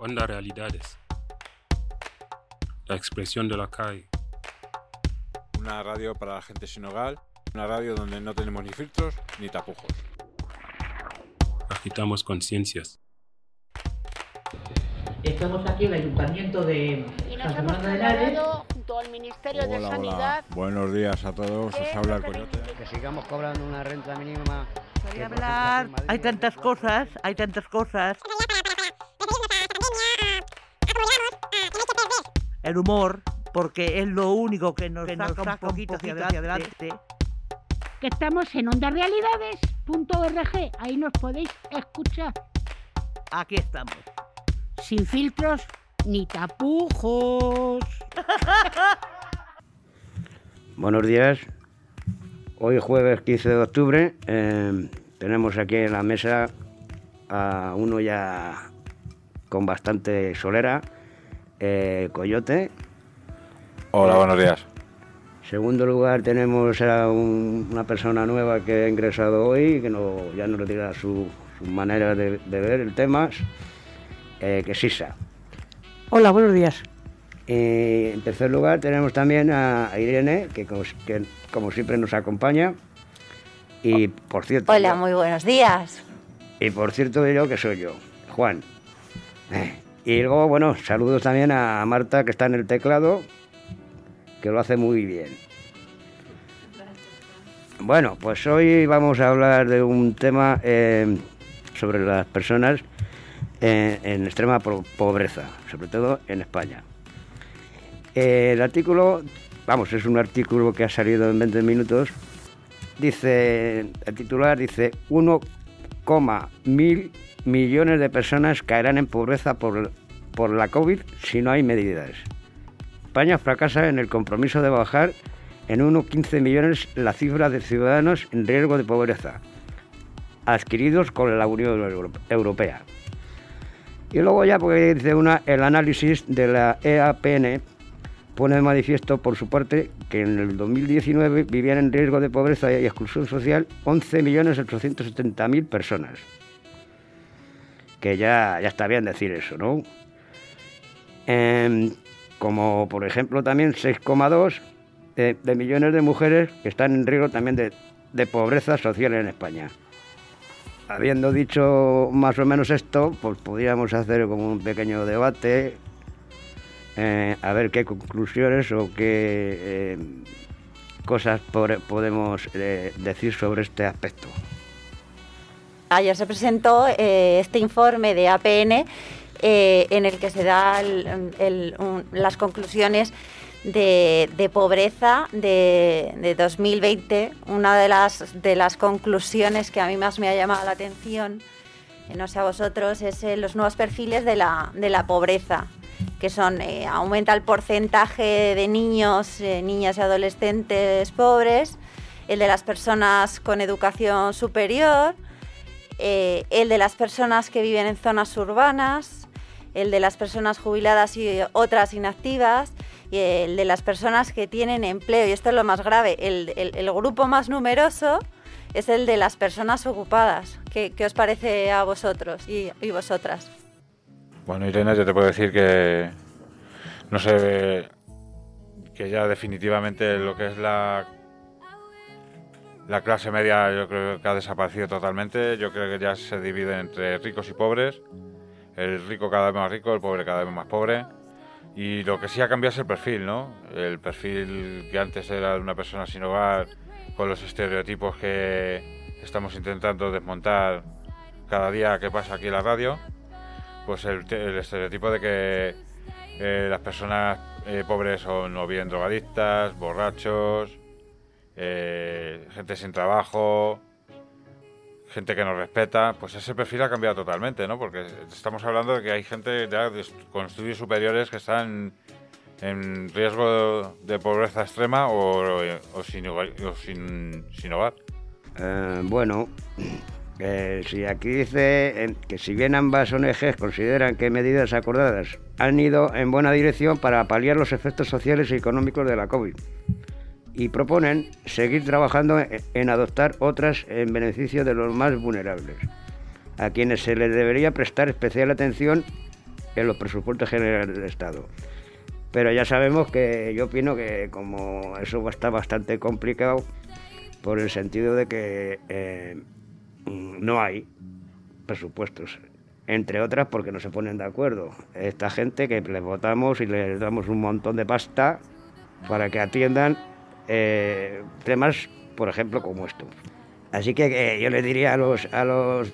Onda Realidades. La expresión de la calle. Una radio para la gente sin hogar. Una radio donde no tenemos ni filtros ni tapujos. Agitamos conciencias. Estamos aquí en el Ayuntamiento de y nos San hemos junto al Ministerio de Sanidad. Buenos días a todos. Os eh, habla el coyote. que sigamos cobrando una renta mínima. Quería hablar, hay tantas cosas, hay tantas cosas. El humor, porque es lo único que nos, saca, un poquito hacia adelante. que estamos en ondarealidades.org. Ahí nos podéis escuchar Aquí estamos. sin filtros ni tapujos. Buenos días. Hoy jueves 15 de octubre eh, tenemos aquí en la mesa a uno ya con bastante solera, eh, Coyote. Hola, buenos días. Segundo lugar tenemos a un- una persona nueva que ha ingresado hoy, que no, ya nos dirá su, su manera de, de ver el tema, eh, que es Sisa. Hola, buenos días. Eh, en tercer lugar tenemos también a a Irene, que como, que como siempre nos acompaña. Y por cierto, Hola, yo- muy buenos días. y por cierto yo que soy yo, Juan. Eh, Y luego, bueno, saludos también a Marta que está en el teclado, que lo hace muy bien. Bueno, pues hoy vamos a hablar de un tema eh, sobre las personas eh, en extrema po- pobreza, sobre todo en España. El artículo, vamos, es un artículo que ha salido en 20 minutos. Dice, el titular dice 1,1 millones de personas caerán en pobreza por, por la COVID si no hay medidas. España fracasa en el compromiso de bajar en 1,15 millones la cifra de ciudadanos en riesgo de pobreza, adquiridos con la Unión Euro- Europea. Y luego ya, porque dice una, el análisis de la EAPN pone de manifiesto, por su parte, que en el 2019 vivían en riesgo de pobreza y exclusión social 11.870.000 personas. Que ya, ya está bien decir eso, ¿no? Em, como por ejemplo también 6,2 de, de millones de mujeres que están en riesgo también de, de pobreza social en España. Habiendo dicho más o menos esto, pues podríamos hacer como un pequeño debate, eh, a ver qué conclusiones o qué eh, cosas podemos eh, decir sobre este aspecto. Ayer se presentó eh, este informe de APN en el que se da las conclusiones de, pobreza de, de, 2020. Una de las, de las conclusiones que a mí más me ha llamado la atención, no sé a vosotros, es los nuevos perfiles de la, de la pobreza que son eh, aumenta el porcentaje de niños, eh, niñas y adolescentes pobres, el de las personas con educación superior, eh, el de las personas que viven en zonas urbanas, el de las personas jubiladas y otras inactivas, y el de las personas que tienen empleo. Y esto es lo más grave, el, el, el grupo más numeroso es el de las personas ocupadas. ¿Qué, qué os parece a vosotros y, y vosotras? Bueno, Irene, yo te puedo decir que no sé que ya definitivamente lo que es la la clase media yo creo que ha desaparecido totalmente. Yo creo que ya se divide entre ricos y pobres. El rico cada vez más rico, el pobre cada vez más pobre. Y lo que sí ha cambiado es el perfil, ¿no? El perfil que antes era de una persona sin hogar, con los estereotipos que estamos intentando desmontar cada día que pasa aquí en la radio pues el, estereotipo de que eh, las personas eh, pobres son o bien drogadictas, borrachos, eh, gente sin trabajo, gente que no respeta, pues ese perfil ha cambiado totalmente, ¿no? Porque estamos hablando de que hay gente ya con estudios superiores que están en riesgo de pobreza extrema o, sin, sin, sin, hogar. Bueno, si aquí dice que si bien ambas ONGs consideran que medidas acordadas han ido en buena dirección para paliar los efectos sociales y económicos de la COVID y proponen seguir trabajando en, en adoptar otras en beneficio de los más vulnerables, a quienes se les debería prestar especial atención en los presupuestos generales del Estado. Pero ya sabemos que yo opino que como eso está bastante complicado, por el sentido de que eh, no hay presupuestos. Entre otras porque no se ponen de acuerdo. Esta gente que les votamos y les damos un montón de pasta para que atiendan eh, temas, por ejemplo, como estos. Así que eh, yo le diría a los, a los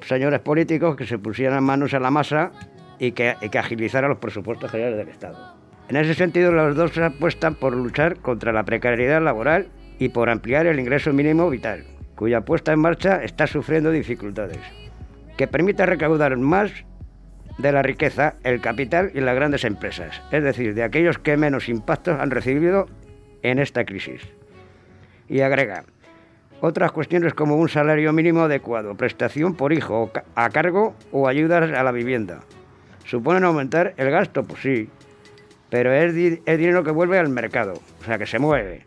señores políticos que se pusieran manos a la masa y que, y que agilizaran los presupuestos generales del Estado. En ese sentido, los dos apuestan por luchar contra la precariedad laboral y por ampliar el ingreso mínimo vital, cuya puesta en marcha está sufriendo dificultades, que permita recaudar más de la riqueza, el capital y las grandes empresas, es decir, de aquellos que menos impactos han recibido en esta crisis. Y agrega, otras cuestiones como un salario mínimo adecuado, prestación por hijo a cargo o ayudas a la vivienda. ¿Suponen aumentar el gasto? Pues sí, pero es, dinero que vuelve al mercado, o sea, que se mueve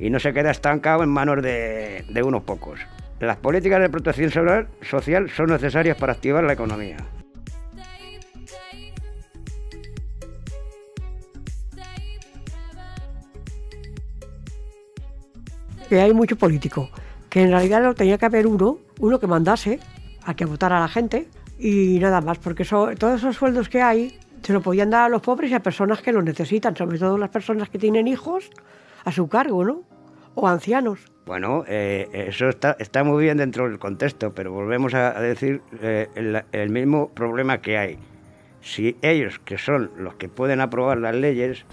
y no se queda estancado en manos de, de unos pocos. Las políticas de protección social son necesarias para activar la economía. que hay mucho político, que en realidad no tenía que haber uno, uno que mandase a que votara a la gente y nada más, porque todos esos sueldos que hay se lo podían dar a los pobres y a personas que lo necesitan, sobre todo las personas que tienen hijos a su cargo, ¿no? O ancianos. Bueno, eh, eso está, está, muy bien dentro del contexto, pero volvemos a, decir eh, el, mismo problema que hay. Si ellos, que son los que pueden aprobar las leyes,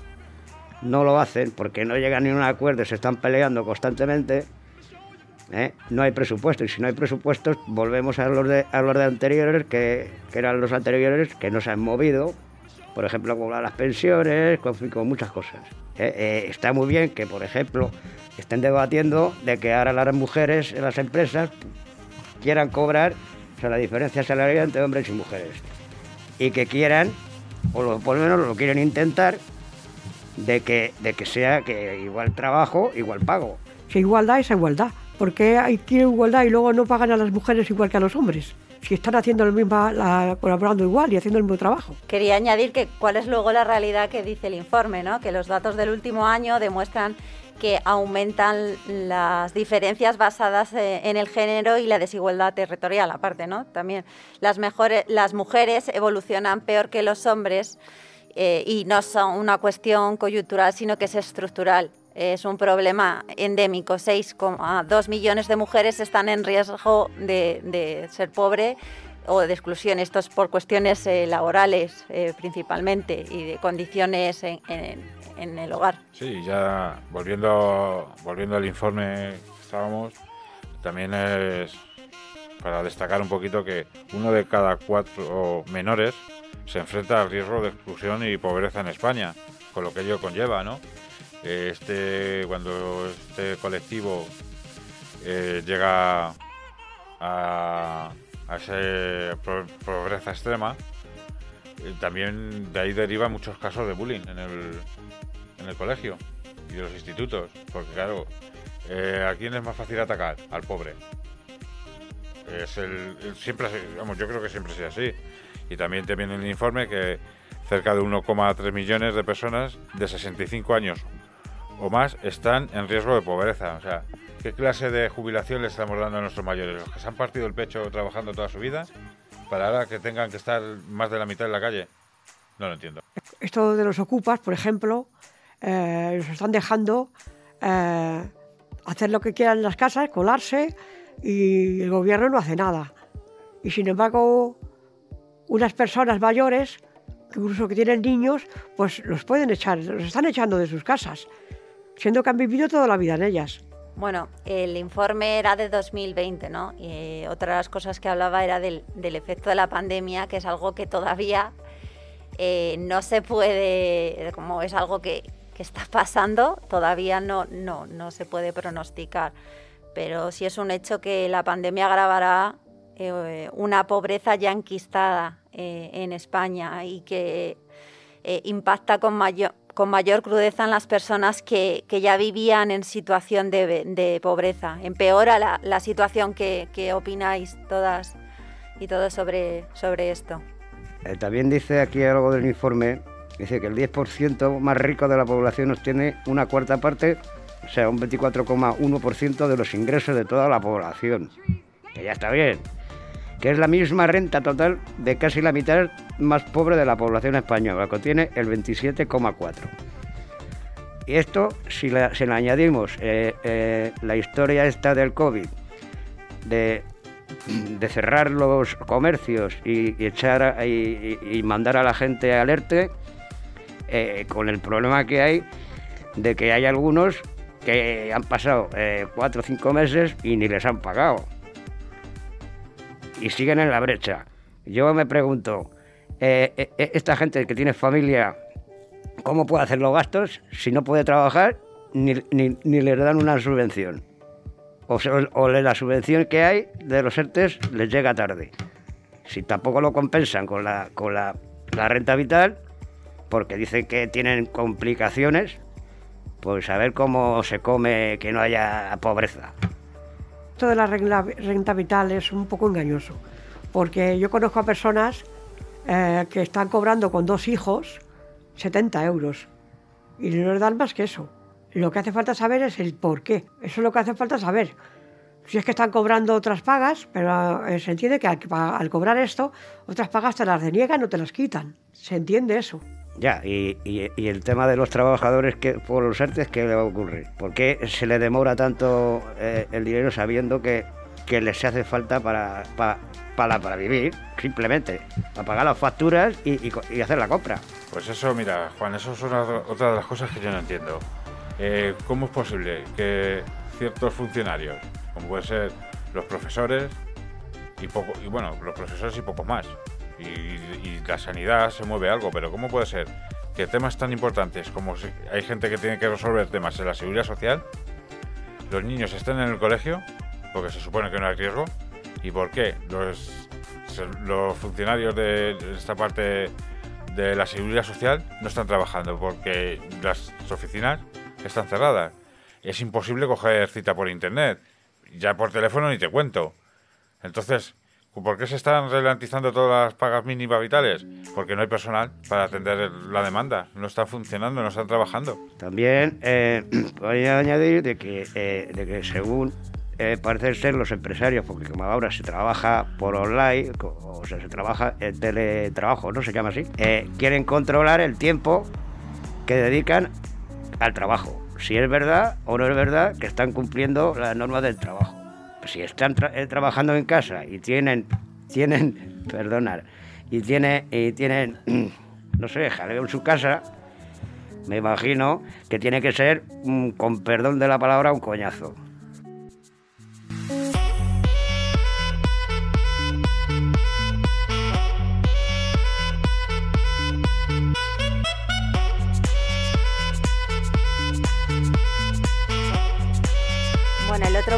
no lo hacen porque no llegan ni a un acuerdo, se están peleando constantemente. ¿eh? No hay presupuesto y si no hay presupuestos volvemos a los de, a los de anteriores, que, eran los anteriores que no se han movido, por ejemplo, con las pensiones, con, muchas cosas. ¿eh? Eh, está muy bien que, por ejemplo, estén debatiendo de que ahora las mujeres en las empresas quieran cobrar o la diferencia salarial entre hombres y mujeres. Y que quieran, o por lo menos lo quieren intentar, de que, de que sea que igual trabajo, igual pago. Si igualdad es igualdad. ¿Por qué hay igualdad y luego no pagan a las mujeres igual que a los hombres? Si están haciendo lo mismo, la, colaborando igual y haciendo el mismo trabajo. Quería añadir que cuál es luego la realidad que dice el informe, ¿no? que los datos del último año demuestran que aumentan las diferencias basadas eh, en el género y la desigualdad territorial, aparte, ¿no? También las, mejores, las mujeres evolucionan peor que los hombres eh, y no es una cuestión coyuntural, sino que es estructural. Es un problema endémico. 6,2 millones de mujeres están en riesgo de, ser pobre o de exclusión. Esto es por cuestiones eh, laborales eh, principalmente y de condiciones en, en, el hogar. Sí, ya volviendo, volviendo al informe que estábamos, también es para destacar un poquito que uno de cada cuatro menores se enfrenta al riesgo de exclusión y pobreza en España, con lo que ello conlleva, ¿no? Este, cuando este colectivo eh, llega a, a esa pobreza extrema, eh, también de ahí deriva muchos casos de bullying en el, en el colegio y en los institutos, porque claro, eh, ¿a quién es más fácil atacar? Al pobre. Es el, siempre, vamos, yo creo que siempre sea así. Y también te viene el informe que cerca de 1,3 millones de personas de 65 años o más están en riesgo de pobreza. O sea, ¿qué clase de jubilación le estamos dando a nuestros mayores? ¿Los que se han partido el pecho trabajando toda su vida para ahora que tengan que estar más de la mitad en la calle? No lo entiendo. Esto de los ocupas, por ejemplo, eh, los están dejando eh, hacer lo que quieran en las casas, colarse, y el gobierno no hace nada. Y sin embargo, unas personas mayores, incluso que tienen niños, pues los pueden echar, los están echando de sus casas, siendo que han vivido toda la vida en ellas. Bueno, el informe era de 2020, ¿no? Y otra de las cosas que hablaba era del, efecto de la pandemia, que es algo que todavía eh, no se puede, como es algo que, que está pasando, todavía no, no, no se puede pronosticar. Pero sí es un hecho que la pandemia agravará eh, una pobreza ya enquistada eh, en España y que eh, impacta con mayor, con mayor crudeza en las personas que, ya vivían en situación de, pobreza. Empeora la, situación que, opináis todas y todos sobre, sobre esto. Eh, también dice aquí algo del informe, dice que el 10% más rico de la población obtiene una cuarta parte, o sea, un 24,1% de los ingresos de toda la población. Que ya está bien. Que es la misma renta total de casi la mitad más pobre de la población española, que tiene el 27,4%. Y esto, si le, añadimos eh, eh, la historia esta del COVID, de, de cerrar los comercios y, echar y, mandar a la gente alerte, eh, con el problema que hay de que hay algunos que han pasado cuatro o cinco meses y ni les han pagado. Y siguen en la brecha. Yo me pregunto, esta gente que tiene familia ¿Cómo puede hacer los gastos si no puede trabajar ni, ni, ni le dan una subvención? O, o, la subvención que hay de los ERTES les llega tarde. Si tampoco lo compensan con la, con la, la renta vital, porque dicen que tienen complicaciones, pues a ver cómo se come que no haya pobreza. Esto de la renta, vital es un poco engañoso, porque yo conozco a personas eh, que están cobrando con dos hijos 70 euros. Y no nos dan más que eso. Lo que hace falta saber es el por qué. Eso es lo que hace falta saber. Si es que están cobrando otras pagas, pero eh, se entiende que al, al, cobrar esto, otras pagas te las deniegan o te las quitan. Se entiende eso. Ya, y, y, el tema de los trabajadores que por los artes, ¿qué le va a ocurrir? ¿Por qué se le demora tanto eh, el dinero sabiendo que, que les hace falta para, para, para, vivir, simplemente? Para pagar las facturas y, y, hacer la compra. Pues eso, mira, Juan, eso es una, otra de las cosas que yo no entiendo. Eh, ¿Cómo es posible que ciertos funcionarios, como pueden ser los profesores y poco, y bueno, los profesores y poco más, y, la sanidad se mueve algo, pero ¿cómo puede ser que temas tan importantes como si hay gente que tiene que resolver temas en la seguridad social, los niños estén en el colegio, porque se supone que no hay riesgo, y por qué los, los funcionarios de esta parte de la seguridad social no están trabajando porque las oficinas están cerradas. Es imposible coger cita por internet. Ya por teléfono ni te cuento. Entonces, ¿por qué se están ralentizando todas las pagas mínimas vitales? Porque no hay personal para atender la demanda. No está funcionando, no están trabajando. También eh, voy a añadir de que, eh, de que según eh, parece ser los empresarios, porque como ahora se trabaja por online, o sea, se trabaja en teletrabajo, ¿no? Se llama así, eh, quieren controlar el tiempo que dedican al trabajo. Si es verdad o no es verdad que están cumpliendo las normas del trabajo. Si están eh, trabajando en casa y tienen, tienen, perdonar, y tienen, y tienen, no sé, jaleo en su casa, me imagino que tiene que ser, mm, con perdón de la palabra, un coñazo.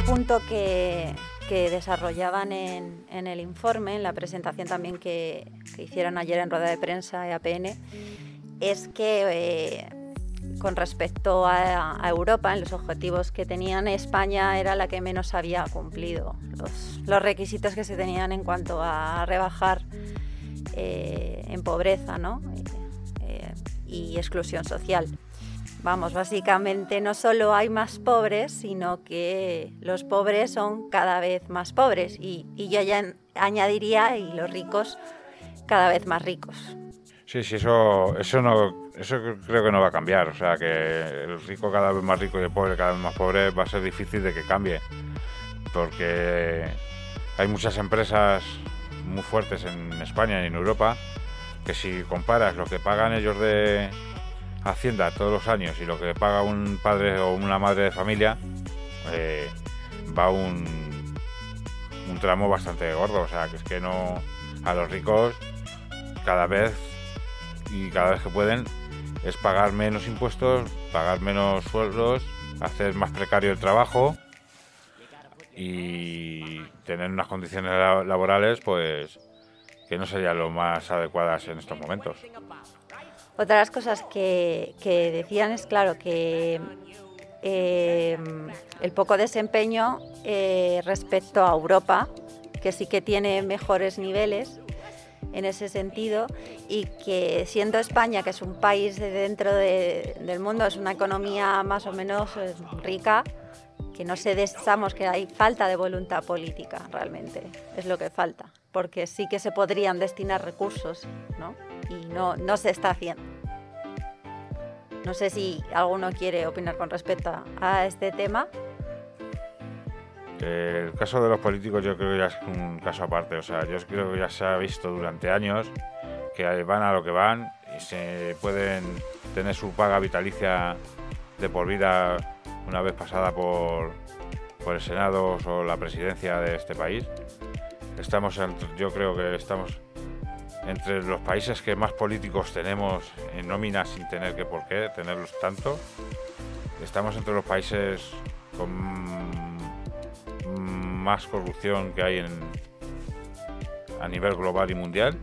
Punto que, desarrollaban en, el informe, en la presentación también que, hicieron ayer en rueda de prensa de APN, es que eh, con respecto a, Europa, en los objetivos que tenían, España era la que menos había cumplido los, los requisitos que se tenían en cuanto a rebajar eh, en pobreza ¿no? eh, y exclusión social. Vamos, básicamente no solo hay más pobres, sino que los pobres son cada vez más pobres y, y yo ya añadiría y los ricos cada vez más ricos. Sí, sí, eso, eso, no, eso creo que no va a cambiar. O sea, que el rico cada vez más rico y el pobre cada vez más pobre va a ser difícil de que cambie. Porque hay muchas empresas muy fuertes en España y en Europa que si comparas lo que pagan ellos de, Hacienda todos los años y lo que paga un padre o una madre de familia, eh, va un, un tramo bastante gordo. O sea, que es que no. A los ricos, cada vez y cada vez que pueden, es pagar menos impuestos, pagar menos sueldos, hacer más precario el trabajo y tener unas condiciones laborales, pues que no serían lo más adecuadas en estos momentos. Otra de las cosas que, decían es, claro, que eh, el poco desempeño eh, respecto a Europa, que sí que tiene mejores niveles, en ese sentido y que siendo España, que es un país de dentro de- del mundo, es una economía más o menos eh, rica, que no se desamos que hay falta de voluntad política realmente, es lo que falta, porque sí que se podrían destinar recursos, ¿no? Y no, no se está haciendo. No sé si alguno quiere opinar con respecto a- este tema. El caso de los políticos yo creo que ya es un caso aparte. O sea, yo creo que ya se ha visto durante años que van a lo que van y se pueden tener su paga vitalicia de por vida una vez pasada por, por el Senado o la presidencia de este país. Estamos, en- yo creo que estamos entre los países que más políticos tenemos en nómina sin tener que por qué tenerlos tanto. Estamos entre los países con más corrupción que hay en, a nivel global y mundial.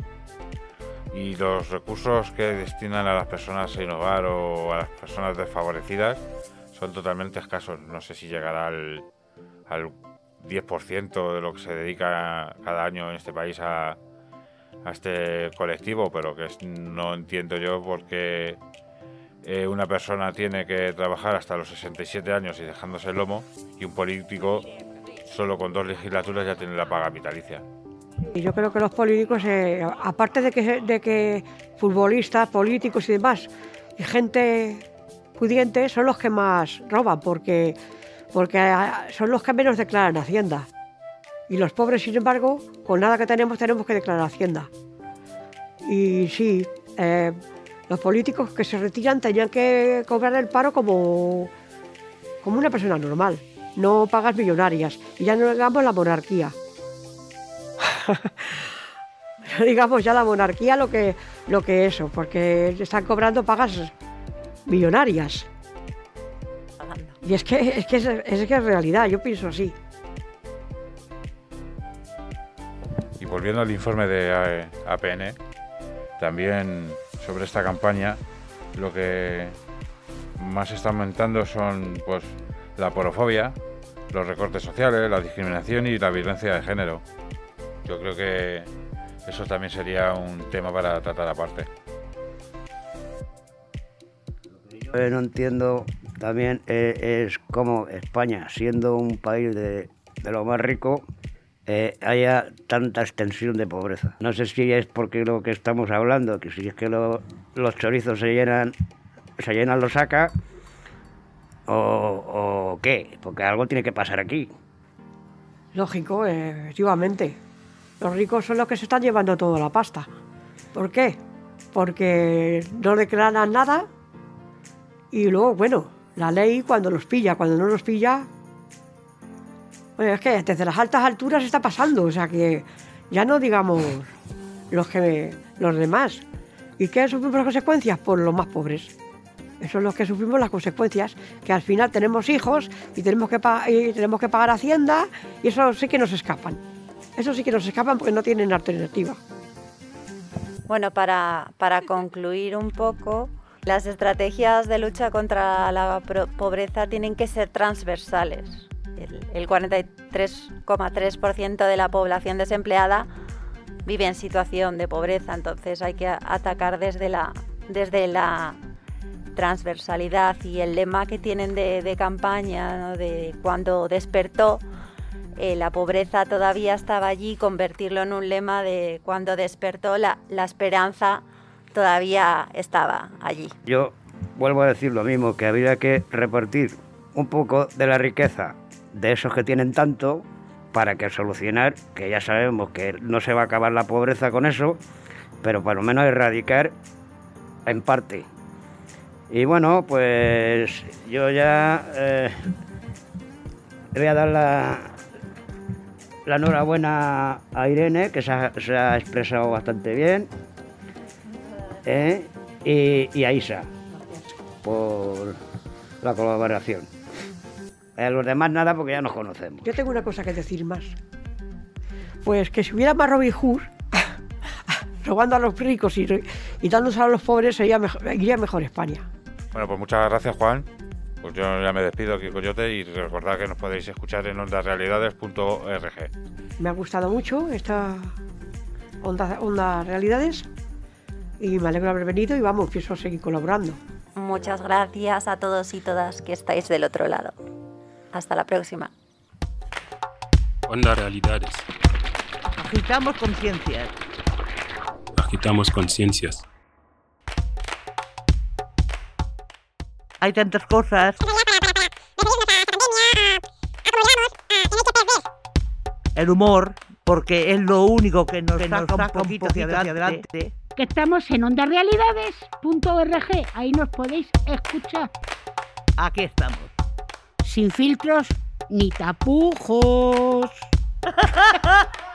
Y los recursos que destinan a las personas sin hogar o a las personas desfavorecidas son totalmente escasos. No sé si llegará al, al 10% de lo que se dedica cada año en este país a, a este colectivo, pero que no entiendo yo por qué eh, una persona tiene que trabajar hasta los 67 años y dejándose el lomo y un político solo con dos legislaturas ya tiene la paga vitalicia. Y yo creo que los políticos, eh, aparte de que, de que futbolistas, políticos y demás, y gente pudiente, son los que más roban, porque, porque ah, son los que menos declaran Hacienda. Y los pobres, sin embargo, con nada que tenemos, tenemos que declarar Hacienda. Y sí, eh, los políticos que se retiran tenían que cobrar el paro como, como una persona normal, no pagas millonarias. Y ya no digamos la monarquía. digamos ya la monarquía lo que, lo que eso, porque están cobrando pagas millonarias. Y es que es, que es, es que es realidad, yo pienso así. Volviendo al informe de eh, APN, también sobre esta campaña, lo que más está aumentando son pues la porofobia, los recortes sociales, la discriminación y la violencia de género. Yo creo que eso también sería un tema para tratar aparte. Yo no entiendo también eh, es cómo España, siendo un país de, de lo más rico, eh, haya tanta extensión de pobreza. No sé si es porque lo que estamos hablando, que si es que lo- los chorizos se llenan, se llenan los saca, o, o qué, porque algo tiene que pasar aquí. Lógico, efectivamente. Los ricos son los que se están llevando toda la pasta. ¿Por qué? Porque no declaran nada y luego, bueno, la ley cuando los pilla, cuando no los pilla... Bueno, es que desde las altas alturas está pasando, o sea que ya no digamos los, que, los demás. ¿Y qué sufrimos las consecuencias? Por los más pobres. Eso son los que sufrimos las consecuencias, que al final tenemos hijos y tenemos que, y tenemos que pagar Hacienda y eso sí que nos escapan. Eso sí que nos escapan porque no tienen alternativa. Bueno, para, para concluir un poco, las estrategias de lucha contra la pobreza tienen que ser transversales. El, el 43,3% de la población desempleada vive en situación de pobreza, entonces hay que atacar desde la, desde la transversalidad. Y el lema que tienen de, campaña, de cuando despertó, eh, la pobreza todavía estaba allí, convertirlo en un lema de cuando despertó, la, la esperanza todavía estaba allí. Yo vuelvo a decir lo mismo, que habría que repartir un poco de la riqueza de esos que tienen tanto para que solucionar, que ya sabemos que no se va a acabar la pobreza con eso, pero por lo menos erradicar en parte. Y bueno, pues yo ya eh, voy a dar la, la enhorabuena a Irene, que se ha, expresado bastante bien, ¿eh? y a Isa por la colaboración. A los demás nada porque ya nos conocemos. Yo tengo una cosa que decir más. Pues que si hubiera más Robin Hood, robando a los ricos y, y dándose a los pobres, sería mejor, iría mejor España. Bueno, pues muchas gracias Juan. Pues yo ya me despido aquí Coyote y recordad que nos podéis escuchar en ondasrealidades.org. Me ha gustado mucho esta Onda, Onda Realidades y me alegro de haber venido y vamos, pienso seguir colaborando. Muchas gracias a todos y todas que estáis del otro lado. Hasta la próxima. Onda Realidades. Agitamos conciencias. Agitamos conciencias. Hay tantas cosas. El humor, porque es lo único que nos, Que saca un saca un poquito hacia adelante. Que estamos en ondarealidades.org. Ahí nos podéis escuchar. Aquí estamos. Sin filtros ni tapujos.